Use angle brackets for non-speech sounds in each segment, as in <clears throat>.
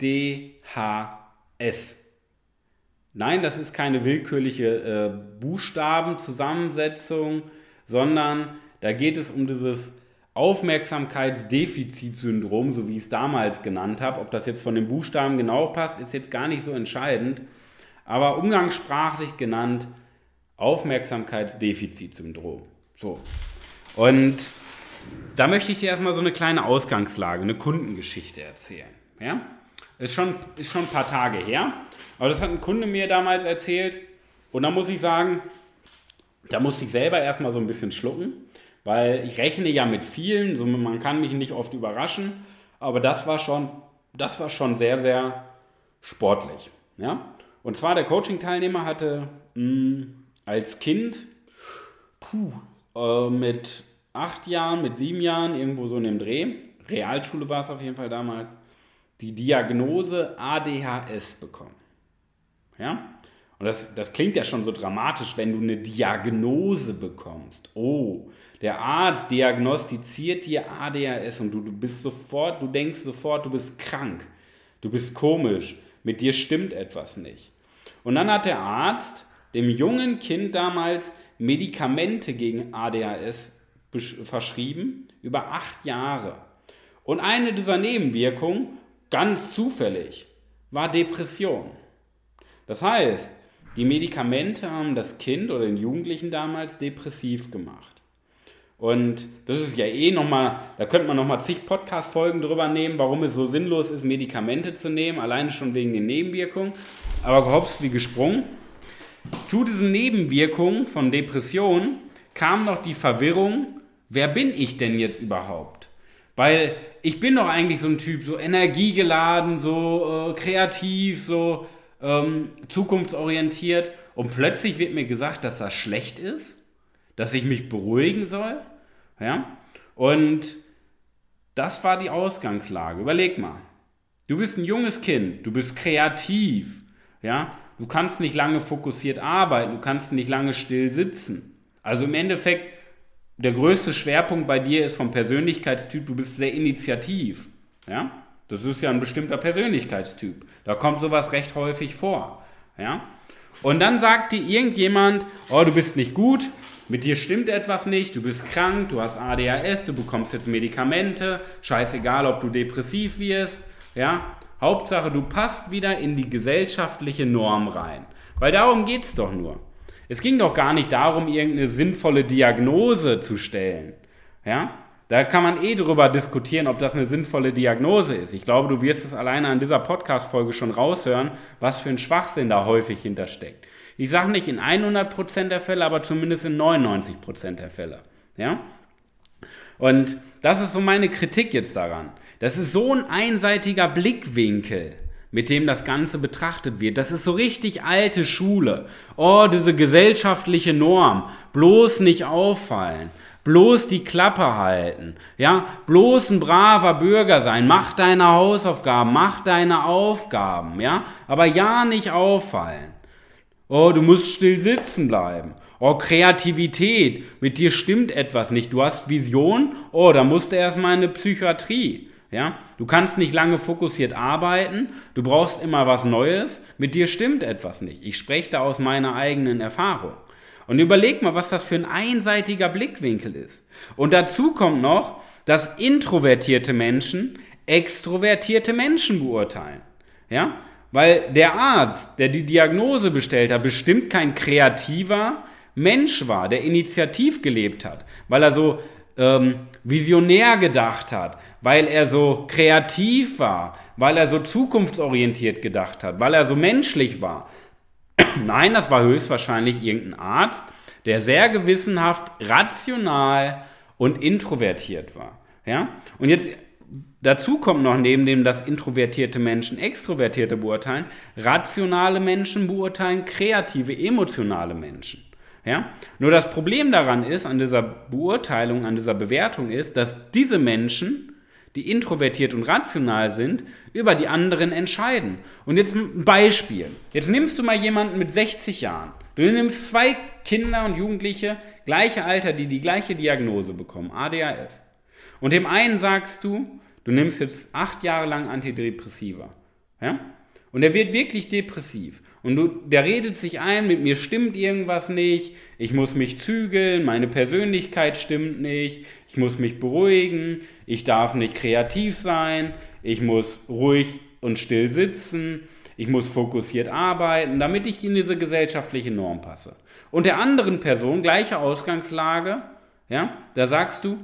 D, H, S. Nein, das ist keine willkürliche äh, Buchstabenzusammensetzung, sondern da geht es um dieses Aufmerksamkeitsdefizitsyndrom, so wie ich es damals genannt habe. Ob das jetzt von den Buchstaben genau passt, ist jetzt gar nicht so entscheidend. Aber umgangssprachlich genannt Aufmerksamkeitsdefizitsyndrom. So. Und da möchte ich dir erstmal so eine kleine Ausgangslage, eine Kundengeschichte erzählen. Ja? Ist schon, ist schon ein paar Tage her. Aber das hat ein Kunde mir damals erzählt. Und da muss ich sagen, da musste ich selber erstmal so ein bisschen schlucken, weil ich rechne ja mit vielen, so man kann mich nicht oft überraschen, aber das war schon, das war schon sehr, sehr sportlich. Ja? Und zwar der Coaching-Teilnehmer hatte mh, hm, als Kind puh, äh, mit acht Jahren, mit sieben Jahren, irgendwo so in dem Dreh, Realschule war es auf jeden Fall damals, die Diagnose ADHS bekommen. Ja? Und das, das klingt ja schon so dramatisch, wenn du eine Diagnose bekommst. Oh, der Arzt diagnostiziert dir ADHS und du, du bist sofort, du denkst sofort, du bist krank. Du bist komisch. Mit dir stimmt etwas nicht. Und dann hat der Arzt dem jungen Kind damals Medikamente gegen ADHS verschrieben, über acht Jahre. Und eine dieser Nebenwirkungen ganz zufällig, war Depression. Das heißt, die Medikamente haben das Kind oder den Jugendlichen damals depressiv gemacht. Und das ist ja eh nochmal, da könnte man nochmal zig Podcast-Folgen drüber nehmen, warum es so sinnlos ist, Medikamente zu nehmen, alleine schon wegen den Nebenwirkungen. Aber gehopst wie gesprungen. Zu diesen Nebenwirkungen von Depressionen kam noch die Verwirrung, wer bin ich denn jetzt überhaupt? Weil ich bin doch eigentlich so ein Typ, so energiegeladen, so äh, kreativ, so ähm, zukunftsorientiert. Und plötzlich wird mir gesagt, dass das schlecht ist, dass ich mich beruhigen soll. Ja? Und das war die Ausgangslage. Überleg mal. Du bist ein junges Kind, du bist kreativ. Ja? Du kannst nicht lange fokussiert arbeiten, du kannst nicht lange still sitzen. Also im Endeffekt der größte Schwerpunkt bei dir ist vom Persönlichkeitstyp, du bist sehr initiativ. Ja? Das ist ja ein bestimmter Persönlichkeitstyp. Da kommt sowas recht häufig vor. Ja? Und dann sagt dir irgendjemand, oh, du bist nicht gut, mit dir stimmt etwas nicht, du bist krank, du hast ADHS, du bekommst jetzt Medikamente, scheißegal, ob du depressiv wirst. Ja? Hauptsache, du passt wieder in die gesellschaftliche Norm rein. Weil darum geht es doch nur. Es ging doch gar nicht darum, irgendeine sinnvolle Diagnose zu stellen. Ja? Da kann man eh drüber diskutieren, ob das eine sinnvolle Diagnose ist. Ich glaube, du wirst es alleine an dieser Podcast-Folge schon raushören, was für ein Schwachsinn da häufig hintersteckt. Ich sage nicht in 100% der Fälle, aber zumindest in 99% der Fälle. Ja? Und das ist so meine Kritik jetzt daran. Das ist so ein einseitiger Blickwinkel mit dem das Ganze betrachtet wird. Das ist so richtig alte Schule. Oh, diese gesellschaftliche Norm. Bloß nicht auffallen. Bloß die Klappe halten. Ja, bloß ein braver Bürger sein. Mach deine Hausaufgaben, mach deine Aufgaben. Ja, aber ja nicht auffallen. Oh, du musst still sitzen bleiben. Oh, Kreativität. Mit dir stimmt etwas nicht. Du hast Vision. Oh, da musst du erstmal in eine Psychiatrie. Ja? Du kannst nicht lange fokussiert arbeiten, du brauchst immer was Neues, mit dir stimmt etwas nicht. Ich spreche da aus meiner eigenen Erfahrung. Und überleg mal, was das für ein einseitiger Blickwinkel ist. Und dazu kommt noch, dass introvertierte Menschen extrovertierte Menschen beurteilen. Ja? Weil der Arzt, der die Diagnose bestellt hat, bestimmt kein kreativer Mensch war, der initiativ gelebt hat, weil er so ähm, visionär gedacht hat, weil er so kreativ war, weil er so zukunftsorientiert gedacht hat, weil er so menschlich war. <clears throat> Nein, das war höchstwahrscheinlich irgendein Arzt, der sehr gewissenhaft, rational und introvertiert war. Ja? Und jetzt dazu kommt noch neben dem, dass introvertierte Menschen extrovertierte beurteilen, rationale Menschen beurteilen kreative, emotionale Menschen. Ja? Nur das Problem daran ist, an dieser Beurteilung, an dieser Bewertung ist, dass diese Menschen die introvertiert und rational sind, über die anderen entscheiden. Und jetzt ein Beispiel. Jetzt nimmst du mal jemanden mit 60 Jahren. Du nimmst zwei Kinder und Jugendliche, gleiche Alter, die die gleiche Diagnose bekommen, ADHS. Und dem einen sagst du, du nimmst jetzt acht Jahre lang Antidepressiva. Ja? Und er wird wirklich depressiv. Und du, der redet sich ein, mit mir stimmt irgendwas nicht, ich muss mich zügeln, meine Persönlichkeit stimmt nicht, ich muss mich beruhigen, ich darf nicht kreativ sein, ich muss ruhig und still sitzen, ich muss fokussiert arbeiten, damit ich in diese gesellschaftliche Norm passe. Und der anderen Person, gleiche Ausgangslage, ja, da sagst du,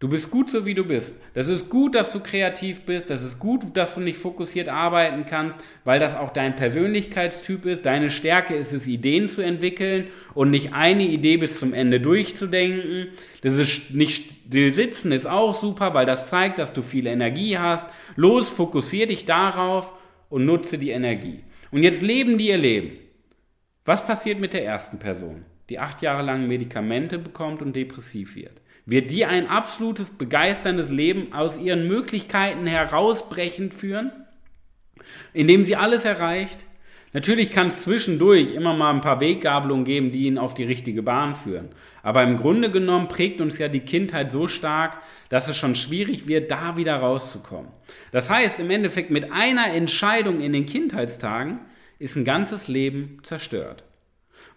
Du bist gut so, wie du bist. Das ist gut, dass du kreativ bist. Das ist gut, dass du nicht fokussiert arbeiten kannst, weil das auch dein Persönlichkeitstyp ist. Deine Stärke ist es, Ideen zu entwickeln und nicht eine Idee bis zum Ende durchzudenken. Das ist nicht still sitzen, ist auch super, weil das zeigt, dass du viel Energie hast. Los, fokussier dich darauf und nutze die Energie. Und jetzt leben die ihr Leben. Was passiert mit der ersten Person, die acht Jahre lang Medikamente bekommt und depressiv wird? Wird die ein absolutes, begeisterndes Leben aus ihren Möglichkeiten herausbrechend führen, indem sie alles erreicht? Natürlich kann es zwischendurch immer mal ein paar Weggabelungen geben, die ihn auf die richtige Bahn führen. Aber im Grunde genommen prägt uns ja die Kindheit so stark, dass es schon schwierig wird, da wieder rauszukommen. Das heißt, im Endeffekt mit einer Entscheidung in den Kindheitstagen ist ein ganzes Leben zerstört.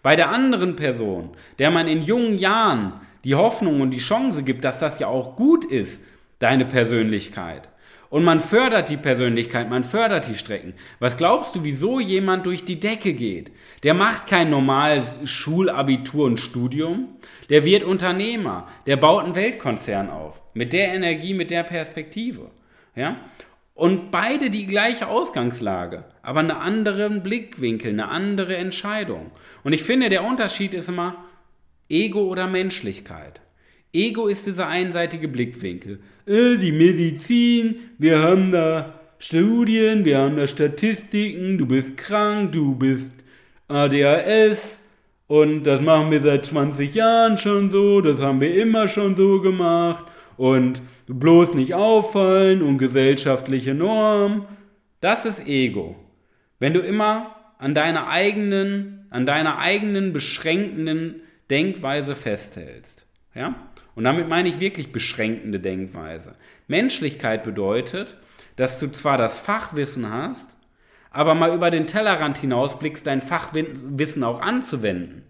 Bei der anderen Person, der man in jungen Jahren die Hoffnung und die Chance gibt, dass das ja auch gut ist, deine Persönlichkeit. Und man fördert die Persönlichkeit, man fördert die Strecken. Was glaubst du, wieso jemand durch die Decke geht? Der macht kein normales Schulabitur und Studium. Der wird Unternehmer. Der baut einen Weltkonzern auf. Mit der Energie, mit der Perspektive. Ja? Und beide die gleiche Ausgangslage, aber einen anderen Blickwinkel, eine andere Entscheidung. Und ich finde, der Unterschied ist immer, Ego oder Menschlichkeit? Ego ist dieser einseitige Blickwinkel. Äh, die Medizin, wir haben da Studien, wir haben da Statistiken, du bist krank, du bist ADHS und das machen wir seit 20 Jahren schon so, das haben wir immer schon so gemacht und bloß nicht auffallen und gesellschaftliche Norm. Das ist Ego. Wenn du immer an deiner eigenen, an deiner eigenen beschränkenden Denkweise festhältst. Ja? Und damit meine ich wirklich beschränkende Denkweise. Menschlichkeit bedeutet, dass du zwar das Fachwissen hast, aber mal über den Tellerrand hinausblickst, dein Fachwissen auch anzuwenden.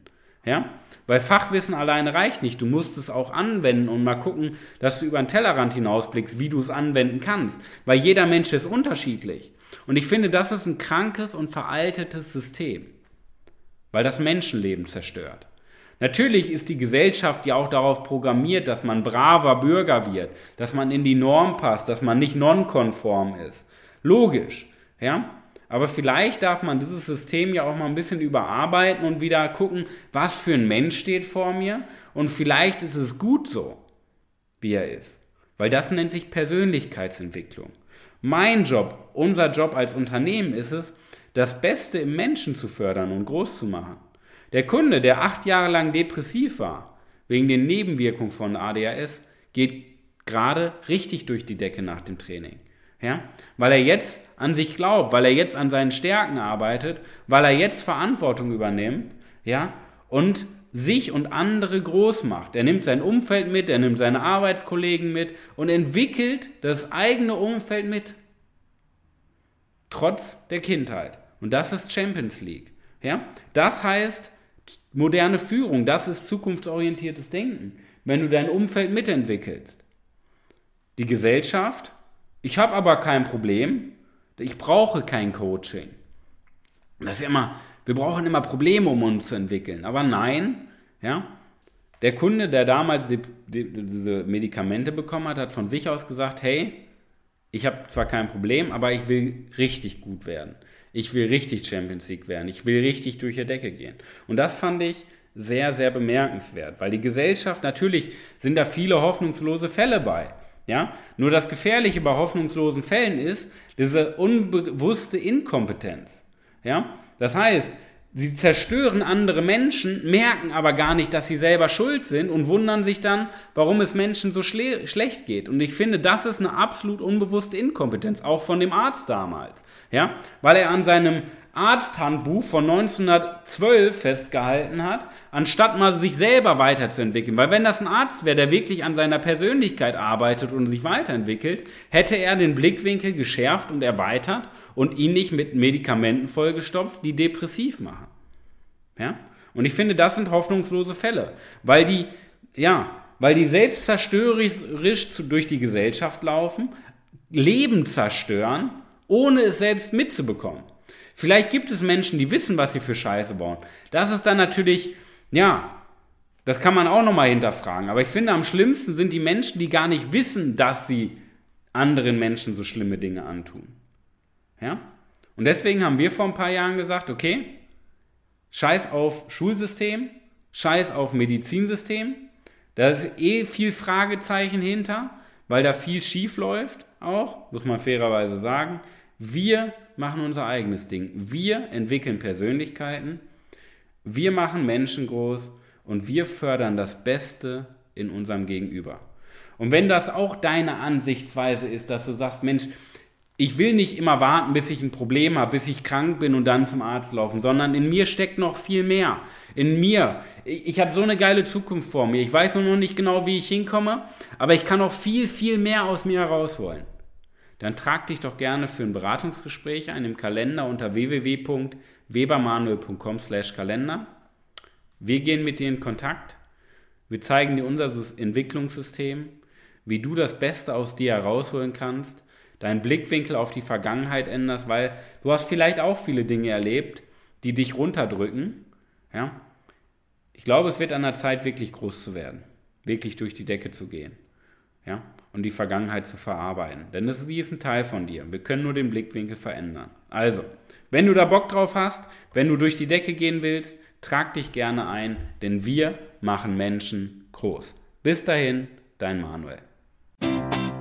Ja? Weil Fachwissen alleine reicht nicht. Du musst es auch anwenden und mal gucken, dass du über den Tellerrand hinausblickst, wie du es anwenden kannst. Weil jeder Mensch ist unterschiedlich. Und ich finde, das ist ein krankes und veraltetes System. Weil das Menschenleben zerstört. Natürlich ist die Gesellschaft ja auch darauf programmiert, dass man braver Bürger wird, dass man in die Norm passt, dass man nicht nonkonform ist. Logisch, ja? Aber vielleicht darf man dieses System ja auch mal ein bisschen überarbeiten und wieder gucken, was für ein Mensch steht vor mir und vielleicht ist es gut so, wie er ist. Weil das nennt sich Persönlichkeitsentwicklung. Mein Job, unser Job als Unternehmen ist es, das Beste im Menschen zu fördern und groß zu machen. Der Kunde, der acht Jahre lang depressiv war, wegen den Nebenwirkungen von ADHS, geht gerade richtig durch die Decke nach dem Training. Ja? Weil er jetzt an sich glaubt, weil er jetzt an seinen Stärken arbeitet, weil er jetzt Verantwortung übernimmt, ja, und sich und andere groß macht. Er nimmt sein Umfeld mit, er nimmt seine Arbeitskollegen mit und entwickelt das eigene Umfeld mit. Trotz der Kindheit. Und das ist Champions League. Ja? Das heißt, Moderne Führung, das ist zukunftsorientiertes Denken, wenn du dein Umfeld mitentwickelst. Die Gesellschaft, ich habe aber kein Problem, ich brauche kein Coaching. Das ist immer, wir brauchen immer Probleme, um uns zu entwickeln. Aber nein, ja, der Kunde, der damals die, die, diese Medikamente bekommen hat, hat von sich aus gesagt, hey, ich habe zwar kein Problem, aber ich will richtig gut werden. Ich will richtig Champions League werden. Ich will richtig durch die Decke gehen. Und das fand ich sehr, sehr bemerkenswert, weil die Gesellschaft, natürlich sind da viele hoffnungslose Fälle bei. Ja? Nur das Gefährliche bei hoffnungslosen Fällen ist diese unbewusste Inkompetenz. Ja? Das heißt, sie zerstören andere Menschen, merken aber gar nicht, dass sie selber schuld sind und wundern sich dann, warum es Menschen so schlecht geht. Und ich finde, das ist eine absolut unbewusste Inkompetenz, auch von dem Arzt damals. Ja? Weil er an seinem Arzthandbuch von 1912 festgehalten hat, anstatt mal sich selber weiterzuentwickeln. Weil wenn das ein Arzt wäre, der wirklich an seiner Persönlichkeit arbeitet und sich weiterentwickelt, hätte er den Blickwinkel geschärft und erweitert und ihn nicht mit Medikamenten vollgestopft, die depressiv machen. Ja? Und ich finde, das sind hoffnungslose Fälle, weil die, ja, weil die selbstzerstörerisch durch die Gesellschaft laufen, Leben zerstören, ohne es selbst mitzubekommen. Vielleicht gibt es Menschen, die wissen, was sie für Scheiße bauen. Das ist dann natürlich, ja, das kann man auch nochmal hinterfragen. Aber ich finde, am schlimmsten sind die Menschen, die gar nicht wissen, dass sie anderen Menschen so schlimme Dinge antun. Ja? Und deswegen haben wir vor ein paar Jahren gesagt, okay, scheiß auf Schulsystem, scheiß auf Medizinsystem. Da ist eh viel Fragezeichen hinter, weil da viel schief läuft auch, muss man fairerweise sagen. Wir machen unser eigenes Ding. Wir entwickeln Persönlichkeiten, wir machen Menschen groß und wir fördern das Beste in unserem Gegenüber. Und wenn das auch deine Ansichtsweise ist, dass du sagst, Mensch, ich will nicht immer warten, bis ich ein Problem habe, bis ich krank bin und dann zum Arzt laufen, sondern in mir steckt noch viel mehr. In mir. Ich, habe so eine geile Zukunft vor mir. Ich weiß noch nicht genau, wie ich hinkomme, aber ich kann noch viel, viel mehr aus mir herausholen dann trag dich doch gerne für ein Beratungsgespräch ein im Kalender unter www.webermanuel.com/kalender. Wir gehen mit dir in Kontakt. Wir zeigen dir unser Entwicklungssystem, wie du das Beste aus dir herausholen kannst, deinen Blickwinkel auf die Vergangenheit änderst, weil du hast vielleicht auch viele Dinge erlebt, die dich runterdrücken. Ja? Ich glaube, es wird an der Zeit, wirklich groß zu werden, wirklich durch die Decke zu gehen. Ja? Und die Vergangenheit zu verarbeiten. Denn das, die ist ein Teil von dir. Wir können nur den Blickwinkel verändern. Also, wenn du da Bock drauf hast, wenn du durch die Decke gehen willst, trag dich gerne ein, denn wir machen Menschen groß. Bis dahin, dein Manuel.